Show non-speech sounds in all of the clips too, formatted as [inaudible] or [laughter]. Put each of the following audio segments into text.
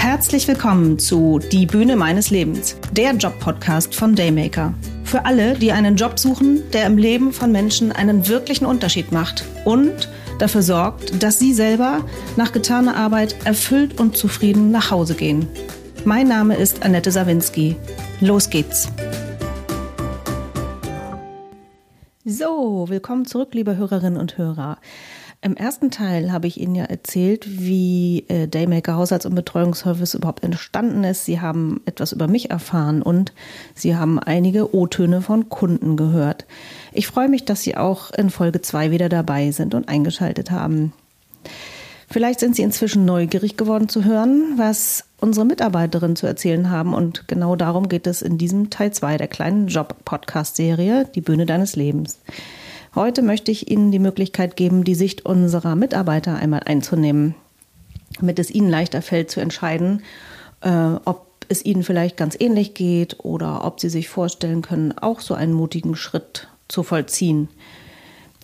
Herzlich willkommen zu Die Bühne meines Lebens, der Job-Podcast von Daymaker. Für alle, die einen Job suchen, der im Leben von Menschen einen wirklichen Unterschied macht und dafür sorgt, dass sie selber nach getaner Arbeit erfüllt und zufrieden nach Hause gehen. Mein Name ist Annette Sawinski. Los geht's! So, willkommen zurück, liebe Hörerinnen und Hörer. Im ersten Teil habe ich Ihnen ja erzählt, wie äh, Daymaker Haushalts- und Betreuungsservice überhaupt entstanden ist. Sie haben etwas über mich erfahren und Sie haben einige O-Töne von Kunden gehört. Ich freue mich, dass Sie auch in Folge 2 wieder dabei sind und eingeschaltet haben. Vielleicht sind Sie inzwischen neugierig geworden zu hören, was unsere Mitarbeiterinnen zu erzählen haben. Und genau darum geht es in diesem Teil 2 der kleinen Job-Podcast-Serie Die Bühne deines Lebens. Heute möchte ich Ihnen die Möglichkeit geben, die Sicht unserer Mitarbeiter einmal einzunehmen, damit es Ihnen leichter fällt zu entscheiden, äh, ob es Ihnen vielleicht ganz ähnlich geht oder ob Sie sich vorstellen können, auch so einen mutigen Schritt zu vollziehen.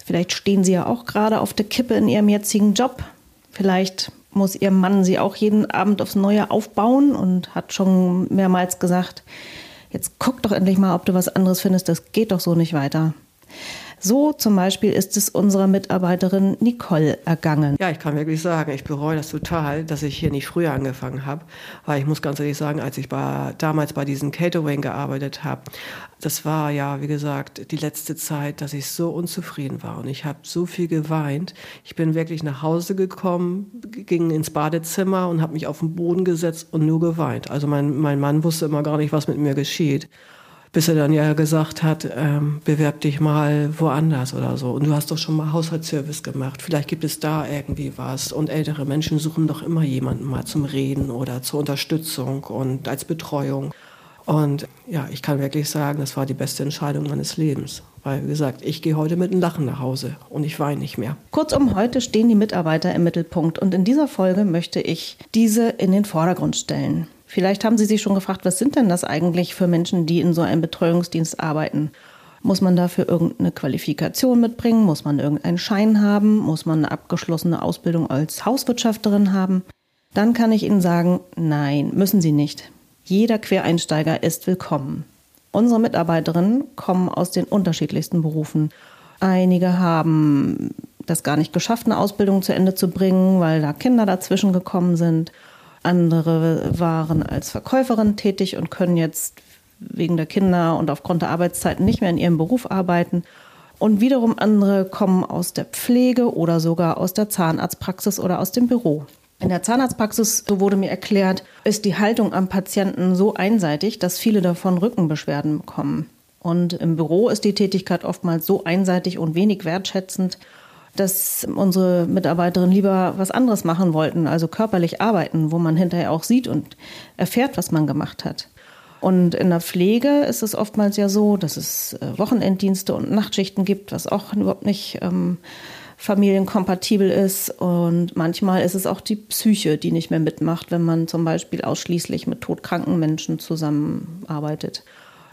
Vielleicht stehen Sie ja auch gerade auf der Kippe in Ihrem jetzigen Job. Vielleicht muss Ihr Mann Sie auch jeden Abend aufs Neue aufbauen und hat schon mehrmals gesagt, jetzt guck doch endlich mal, ob du was anderes findest, das geht doch so nicht weiter. So zum Beispiel ist es unserer Mitarbeiterin Nicole ergangen. Ja, ich kann wirklich sagen, ich bereue das total, dass ich hier nicht früher angefangen habe, weil ich muss ganz ehrlich sagen, als ich bei, damals bei diesem Catering gearbeitet habe, das war ja, wie gesagt, die letzte Zeit, dass ich so unzufrieden war und ich habe so viel geweint. Ich bin wirklich nach Hause gekommen, ging ins Badezimmer und habe mich auf den Boden gesetzt und nur geweint. Also mein, mein Mann wusste immer gar nicht, was mit mir geschieht bis er dann ja gesagt hat, ähm, bewerb dich mal woanders oder so. Und du hast doch schon mal Haushaltsservice gemacht. Vielleicht gibt es da irgendwie was. Und ältere Menschen suchen doch immer jemanden mal zum Reden oder zur Unterstützung und als Betreuung. Und ja, ich kann wirklich sagen, das war die beste Entscheidung meines Lebens. Weil, wie gesagt, ich gehe heute mit einem Lachen nach Hause und ich weine nicht mehr. Kurzum, heute stehen die Mitarbeiter im Mittelpunkt und in dieser Folge möchte ich diese in den Vordergrund stellen. Vielleicht haben Sie sich schon gefragt, was sind denn das eigentlich für Menschen, die in so einem Betreuungsdienst arbeiten? Muss man dafür irgendeine Qualifikation mitbringen? Muss man irgendeinen Schein haben? Muss man eine abgeschlossene Ausbildung als Hauswirtschafterin haben? Dann kann ich Ihnen sagen, nein, müssen Sie nicht. Jeder Quereinsteiger ist willkommen. Unsere Mitarbeiterinnen kommen aus den unterschiedlichsten Berufen. Einige haben das gar nicht geschafft, eine Ausbildung zu Ende zu bringen, weil da Kinder dazwischen gekommen sind. Andere waren als Verkäuferin tätig und können jetzt wegen der Kinder und aufgrund der Arbeitszeiten nicht mehr in ihrem Beruf arbeiten. Und wiederum andere kommen aus der Pflege oder sogar aus der Zahnarztpraxis oder aus dem Büro. In der Zahnarztpraxis, so wurde mir erklärt, ist die Haltung am Patienten so einseitig, dass viele davon Rückenbeschwerden bekommen. Und im Büro ist die Tätigkeit oftmals so einseitig und wenig wertschätzend, dass unsere Mitarbeiterinnen lieber was anderes machen wollten, also körperlich arbeiten, wo man hinterher auch sieht und erfährt, was man gemacht hat. Und in der Pflege ist es oftmals ja so, dass es äh, Wochenenddienste und Nachtschichten gibt, was auch überhaupt nicht ähm, familienkompatibel ist. Und manchmal ist es auch die Psyche, die nicht mehr mitmacht, wenn man zum Beispiel ausschließlich mit todkranken Menschen zusammenarbeitet.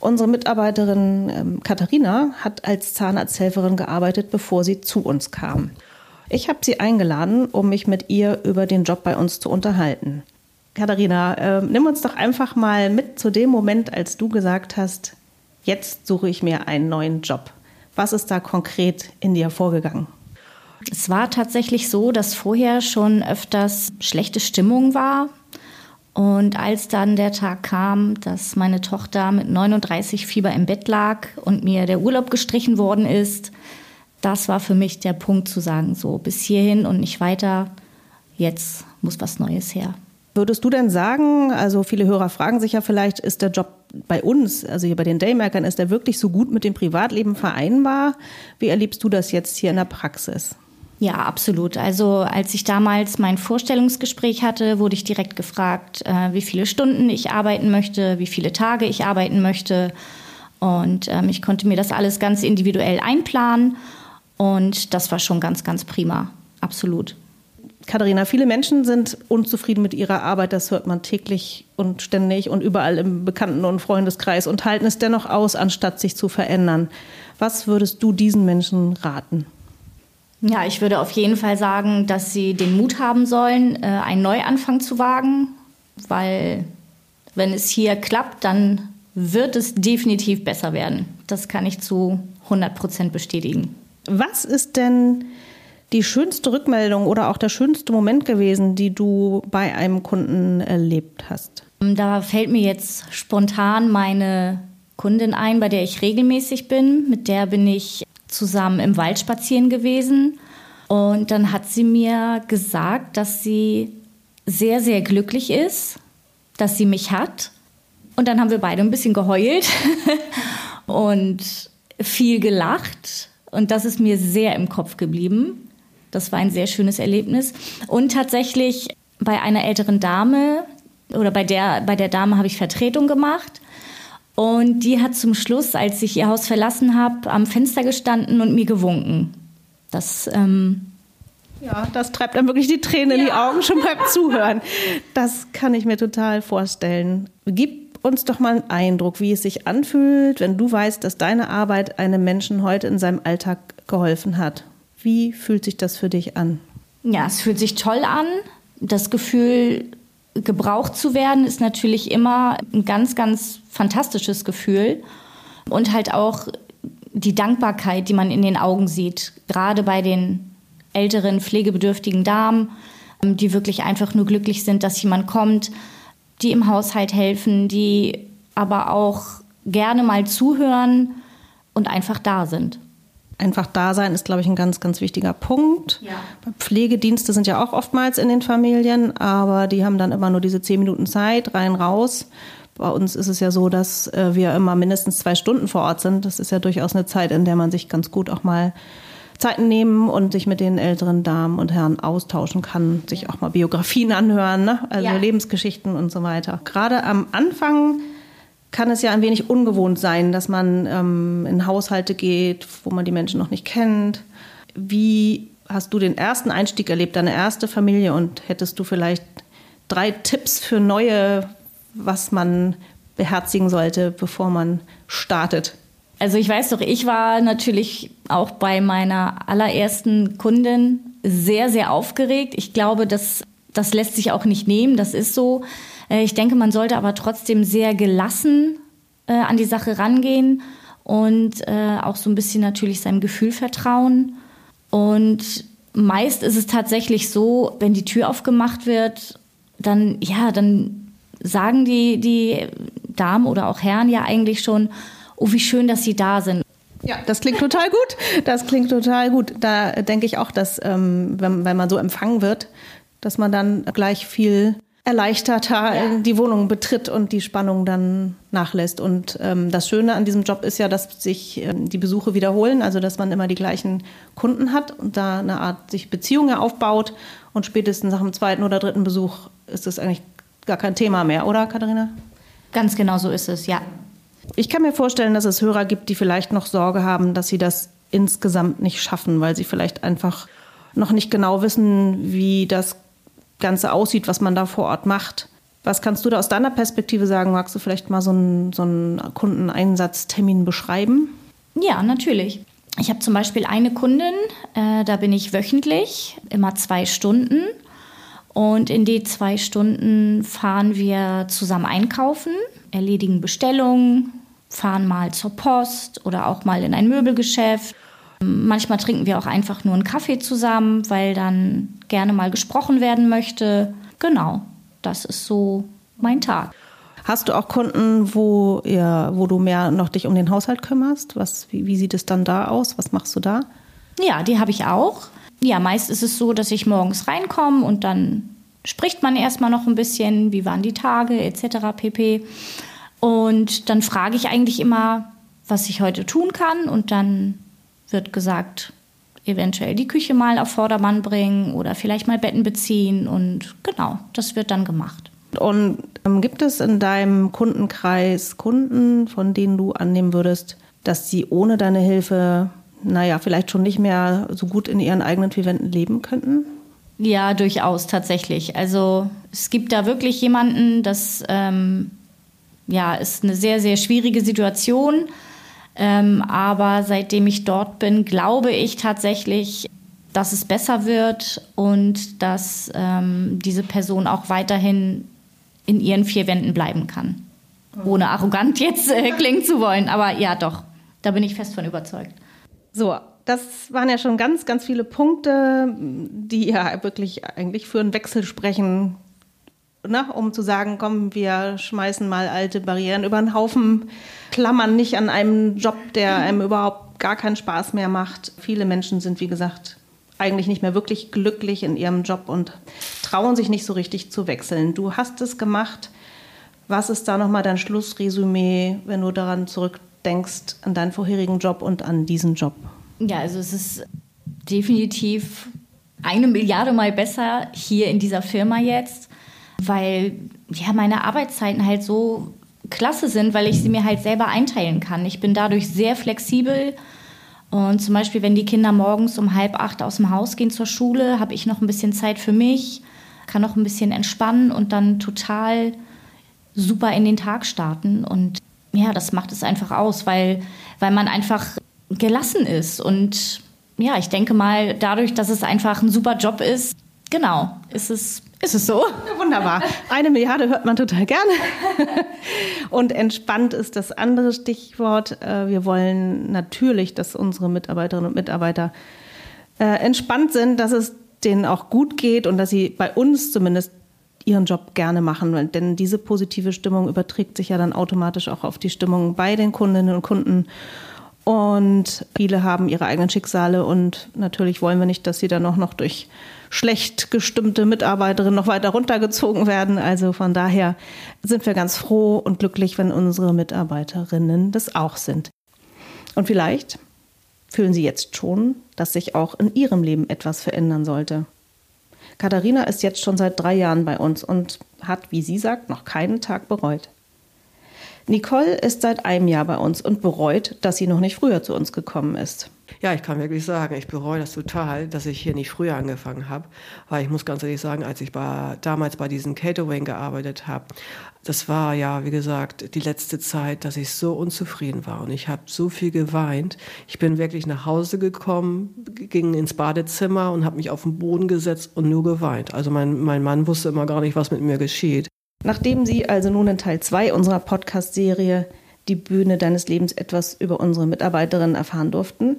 Unsere Mitarbeiterin ähm, Katharina hat als Zahnarzthelferin gearbeitet, bevor sie zu uns kam. Ich habe sie eingeladen, um mich mit ihr über den Job bei uns zu unterhalten. Katharina, äh, nimm uns doch einfach mal mit zu dem Moment, als du gesagt hast, jetzt suche ich mir einen neuen Job. Was ist da konkret in dir vorgegangen? Es war tatsächlich so, dass vorher schon öfters schlechte Stimmung war und als dann der Tag kam, dass meine Tochter mit 39 Fieber im Bett lag und mir der Urlaub gestrichen worden ist, das war für mich der Punkt zu sagen, so bis hierhin und nicht weiter, jetzt muss was Neues her. Würdest du denn sagen, also viele Hörer fragen sich ja vielleicht, ist der Job bei uns, also hier bei den Daymakern, ist der wirklich so gut mit dem Privatleben vereinbar? Wie erlebst du das jetzt hier in der Praxis? Ja, absolut. Also als ich damals mein Vorstellungsgespräch hatte, wurde ich direkt gefragt, äh, wie viele Stunden ich arbeiten möchte, wie viele Tage ich arbeiten möchte. Und ähm, ich konnte mir das alles ganz individuell einplanen. Und das war schon ganz, ganz prima. Absolut. Katharina, viele Menschen sind unzufrieden mit ihrer Arbeit. Das hört man täglich und ständig und überall im Bekannten- und Freundeskreis und halten es dennoch aus, anstatt sich zu verändern. Was würdest du diesen Menschen raten? Ja, ich würde auf jeden Fall sagen, dass sie den Mut haben sollen, äh, einen Neuanfang zu wagen, weil wenn es hier klappt, dann wird es definitiv besser werden. Das kann ich zu 100 Prozent bestätigen. Was ist denn die schönste Rückmeldung oder auch der schönste Moment gewesen, die du bei einem Kunden erlebt hast? Da fällt mir jetzt spontan meine Kundin ein, bei der ich regelmäßig bin. Mit der bin ich zusammen im Wald spazieren gewesen. Und dann hat sie mir gesagt, dass sie sehr, sehr glücklich ist, dass sie mich hat. Und dann haben wir beide ein bisschen geheult [laughs] und viel gelacht. Und das ist mir sehr im Kopf geblieben. Das war ein sehr schönes Erlebnis. Und tatsächlich bei einer älteren Dame oder bei der, bei der Dame habe ich Vertretung gemacht. Und die hat zum Schluss, als ich ihr Haus verlassen habe, am Fenster gestanden und mir gewunken. Das, ähm ja, das treibt dann wirklich die Tränen ja. in die Augen schon beim [laughs] Zuhören. Das kann ich mir total vorstellen. Gib uns doch mal einen Eindruck, wie es sich anfühlt, wenn du weißt, dass deine Arbeit einem Menschen heute in seinem Alltag geholfen hat. Wie fühlt sich das für dich an? Ja, es fühlt sich toll an. Das Gefühl, gebraucht zu werden, ist natürlich immer ein ganz, ganz fantastisches Gefühl. Und halt auch die Dankbarkeit, die man in den Augen sieht, gerade bei den älteren, pflegebedürftigen Damen, die wirklich einfach nur glücklich sind, dass jemand kommt, die im Haushalt helfen, die aber auch gerne mal zuhören und einfach da sind einfach da sein ist, glaube ich, ein ganz, ganz wichtiger Punkt. Ja. Pflegedienste sind ja auch oftmals in den Familien, aber die haben dann immer nur diese zehn Minuten Zeit, rein, raus. Bei uns ist es ja so, dass äh, wir immer mindestens zwei Stunden vor Ort sind. Das ist ja durchaus eine Zeit, in der man sich ganz gut auch mal Zeiten nehmen und sich mit den älteren Damen und Herren austauschen kann, sich auch mal Biografien anhören, ne? also ja. Lebensgeschichten und so weiter. Gerade am Anfang kann es ja ein wenig ungewohnt sein, dass man ähm, in Haushalte geht, wo man die Menschen noch nicht kennt. Wie hast du den ersten Einstieg erlebt, deine erste Familie und hättest du vielleicht drei Tipps für neue, was man beherzigen sollte, bevor man startet? Also ich weiß doch, ich war natürlich auch bei meiner allerersten Kundin sehr, sehr aufgeregt. Ich glaube, das, das lässt sich auch nicht nehmen, das ist so. Äh, ich denke, man sollte aber trotzdem sehr gelassen äh, an die Sache rangehen und äh, auch so ein bisschen natürlich seinem Gefühl vertrauen. Und meist ist es tatsächlich so, wenn die Tür aufgemacht wird, dann, ja, dann sagen die, die Damen oder auch Herren ja eigentlich schon, oh, wie schön, dass sie da sind. Ja, das klingt total gut. Das klingt total gut. Da denke ich auch, dass, ähm, wenn, wenn man so empfangen wird, dass man dann gleich viel erleichterter ja. die Wohnung betritt und die Spannung dann nachlässt. Und ähm, das Schöne an diesem Job ist ja, dass sich ähm, die Besuche wiederholen, also dass man immer die gleichen Kunden hat und da eine Art sich Beziehungen aufbaut. Und spätestens nach dem zweiten oder dritten Besuch ist das eigentlich gar kein Thema mehr, oder Katharina? Ganz genau so ist es, ja. Ich kann mir vorstellen, dass es Hörer gibt, die vielleicht noch Sorge haben, dass sie das insgesamt nicht schaffen, weil sie vielleicht einfach noch nicht genau wissen, wie das Ganze aussieht, was man da vor Ort macht. Was kannst du da aus deiner Perspektive sagen? Magst du vielleicht mal so einen, so einen Kundeneinsatztermin beschreiben? Ja, natürlich. Ich habe zum Beispiel eine Kundin, äh, da bin ich wöchentlich, immer zwei Stunden. Und in die zwei Stunden fahren wir zusammen einkaufen, erledigen Bestellungen, fahren mal zur Post oder auch mal in ein Möbelgeschäft Manchmal trinken wir auch einfach nur einen Kaffee zusammen, weil dann gerne mal gesprochen werden möchte. Genau, das ist so mein Tag. Hast du auch Kunden, wo, ihr, wo du mehr noch dich um den Haushalt kümmerst? Was, wie, wie sieht es dann da aus? Was machst du da? Ja, die habe ich auch. Ja, meist ist es so, dass ich morgens reinkomme und dann spricht man erstmal noch ein bisschen, wie waren die Tage etc. pp. Und dann frage ich eigentlich immer, was ich heute tun kann und dann wird gesagt, eventuell die Küche mal auf Vordermann bringen oder vielleicht mal Betten beziehen und genau, das wird dann gemacht. Und ähm, gibt es in deinem Kundenkreis Kunden, von denen du annehmen würdest, dass sie ohne deine Hilfe, naja, vielleicht schon nicht mehr so gut in ihren eigenen vier Wänden leben könnten? Ja, durchaus tatsächlich. Also es gibt da wirklich jemanden, das ähm, ja, ist eine sehr, sehr schwierige Situation ähm, aber seitdem ich dort bin, glaube ich tatsächlich, dass es besser wird und dass ähm, diese Person auch weiterhin in ihren vier Wänden bleiben kann. Ohne arrogant jetzt äh, klingen zu wollen. Aber ja, doch, da bin ich fest von überzeugt. So, das waren ja schon ganz, ganz viele Punkte, die ja wirklich eigentlich für einen Wechsel sprechen, ne? um zu sagen, komm, wir schmeißen mal alte Barrieren über den Haufen, klammern nicht an einem Job, der einem überhaupt gar keinen Spaß mehr macht. Viele Menschen sind, wie gesagt, eigentlich nicht mehr wirklich glücklich in ihrem Job und trauen sich nicht so richtig zu wechseln. Du hast es gemacht. Was ist da nochmal dein Schlussresümee, wenn du daran zurückdenkst, an deinen vorherigen Job und an diesen Job? Ja, also es ist definitiv eine Milliarde Mal besser hier in dieser Firma jetzt, weil ja meine Arbeitszeiten halt so klasse sind, weil ich sie mir halt selber einteilen kann. Ich bin dadurch sehr flexibel. Und zum Beispiel, wenn die Kinder morgens um halb acht aus dem Haus gehen zur Schule, habe ich noch ein bisschen Zeit für mich, kann noch ein bisschen entspannen und dann total super in den Tag starten. Und ja, das macht es einfach aus, weil, weil man einfach gelassen ist. Und ja, ich denke mal, dadurch, dass es einfach ein super Job ist, genau, ist es, ist es so. Wunderbar. Eine Milliarde hört man total gerne. [laughs] Und entspannt ist das andere Stichwort. Äh, wir wollen natürlich, dass unsere Mitarbeiterinnen und Mitarbeiter äh, entspannt sind, dass es denen auch gut geht und dass sie bei uns zumindest ihren Job gerne machen, denn diese positive Stimmung überträgt sich ja dann automatisch auch auf die Stimmung bei den Kundinnen und Kunden. Und viele haben ihre eigenen Schicksale und natürlich wollen wir nicht, dass sie dann auch noch durch schlecht gestimmte Mitarbeiterinnen noch weiter runtergezogen werden. Also von daher sind wir ganz froh und glücklich, wenn unsere Mitarbeiterinnen das auch sind. Und vielleicht fühlen Sie jetzt schon, dass sich auch in Ihrem Leben etwas verändern sollte. Katharina ist jetzt schon seit drei Jahren bei uns und hat, wie sie sagt, noch keinen Tag bereut. Nicole ist seit einem Jahr bei uns und bereut, dass sie noch nicht früher zu uns gekommen ist. Ja, ich kann wirklich sagen, ich bereue das total, dass ich hier nicht früher angefangen habe, weil ich muss ganz ehrlich sagen, als ich bei, damals bei diesen Catering gearbeitet habe, das war ja, wie gesagt, die letzte Zeit, dass ich so unzufrieden war und ich habe so viel geweint. Ich bin wirklich nach Hause gekommen, ging ins Badezimmer und habe mich auf den Boden gesetzt und nur geweint. Also mein, mein Mann wusste immer gar nicht, was mit mir geschieht. Nachdem Sie also nun in Teil 2 unserer Podcast-Serie Die Bühne deines Lebens etwas über unsere Mitarbeiterinnen erfahren durften,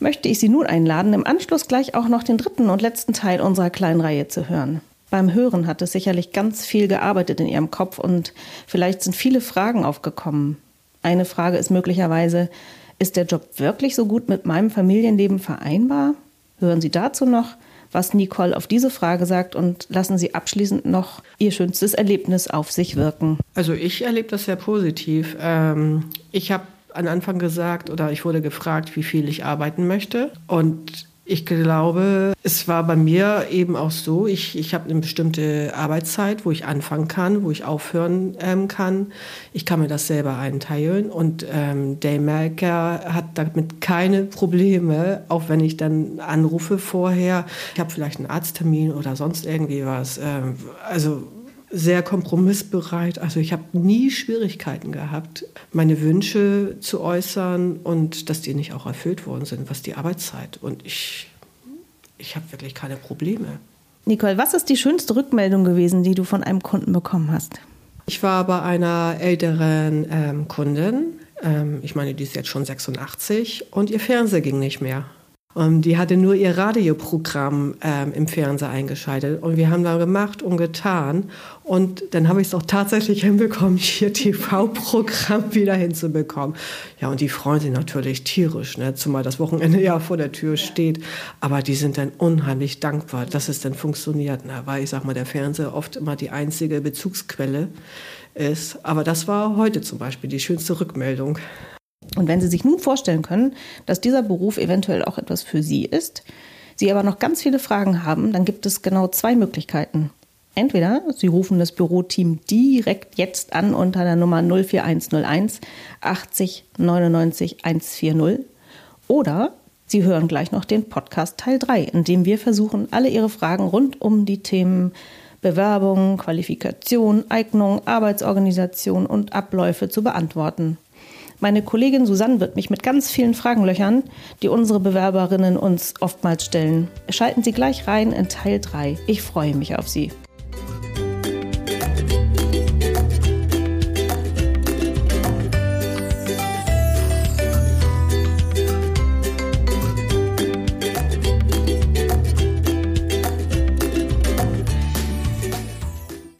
möchte ich Sie nun einladen, im Anschluss gleich auch noch den dritten und letzten Teil unserer kleinen Reihe zu hören. Beim Hören hat es sicherlich ganz viel gearbeitet in Ihrem Kopf und vielleicht sind viele Fragen aufgekommen. Eine Frage ist möglicherweise, ist der Job wirklich so gut mit meinem Familienleben vereinbar? Hören Sie dazu noch was Nicole auf diese Frage sagt und lassen Sie abschließend noch Ihr schönstes Erlebnis auf sich wirken. Also ich erlebe das sehr positiv. Ähm, ich habe am Anfang gesagt oder ich wurde gefragt, wie viel ich arbeiten möchte und ich glaube, es war bei mir eben auch so, ich, ich habe eine bestimmte Arbeitszeit, wo ich anfangen kann, wo ich aufhören ähm, kann. Ich kann mir das selber einteilen und ähm, Daymaker hat damit keine Probleme, auch wenn ich dann anrufe vorher. Ich habe vielleicht einen Arzttermin oder sonst irgendwie was. Ähm, also sehr kompromissbereit. Also ich habe nie Schwierigkeiten gehabt, meine Wünsche zu äußern und dass die nicht auch erfüllt worden sind, was die Arbeitszeit. Und ich, ich habe wirklich keine Probleme. Nicole, was ist die schönste Rückmeldung gewesen, die du von einem Kunden bekommen hast? Ich war bei einer älteren ähm, Kundin, ähm, ich meine, die ist jetzt schon 86 und ihr Fernseher ging nicht mehr. Und die hatte nur ihr Radioprogramm ähm, im Fernseher eingeschaltet. Und wir haben da gemacht und getan. Und dann habe ich es auch tatsächlich [laughs] hinbekommen, ihr TV-Programm wieder hinzubekommen. Ja, und die freuen sich natürlich tierisch, ne? zumal das Wochenende ja vor der Tür steht. Aber die sind dann unheimlich dankbar, dass es dann funktioniert. Ne? Weil ich sag mal, der Fernseher oft immer die einzige Bezugsquelle ist. Aber das war heute zum Beispiel die schönste Rückmeldung. Und wenn Sie sich nun vorstellen können, dass dieser Beruf eventuell auch etwas für Sie ist, Sie aber noch ganz viele Fragen haben, dann gibt es genau zwei Möglichkeiten. Entweder Sie rufen das Büroteam direkt jetzt an unter der Nummer 04101 80 99 140 oder Sie hören gleich noch den Podcast Teil 3, in dem wir versuchen, alle Ihre Fragen rund um die Themen Bewerbung, Qualifikation, Eignung, Arbeitsorganisation und Abläufe zu beantworten. Meine Kollegin Susanne wird mich mit ganz vielen Fragen löchern, die unsere Bewerberinnen uns oftmals stellen. Schalten Sie gleich rein in Teil 3. Ich freue mich auf Sie.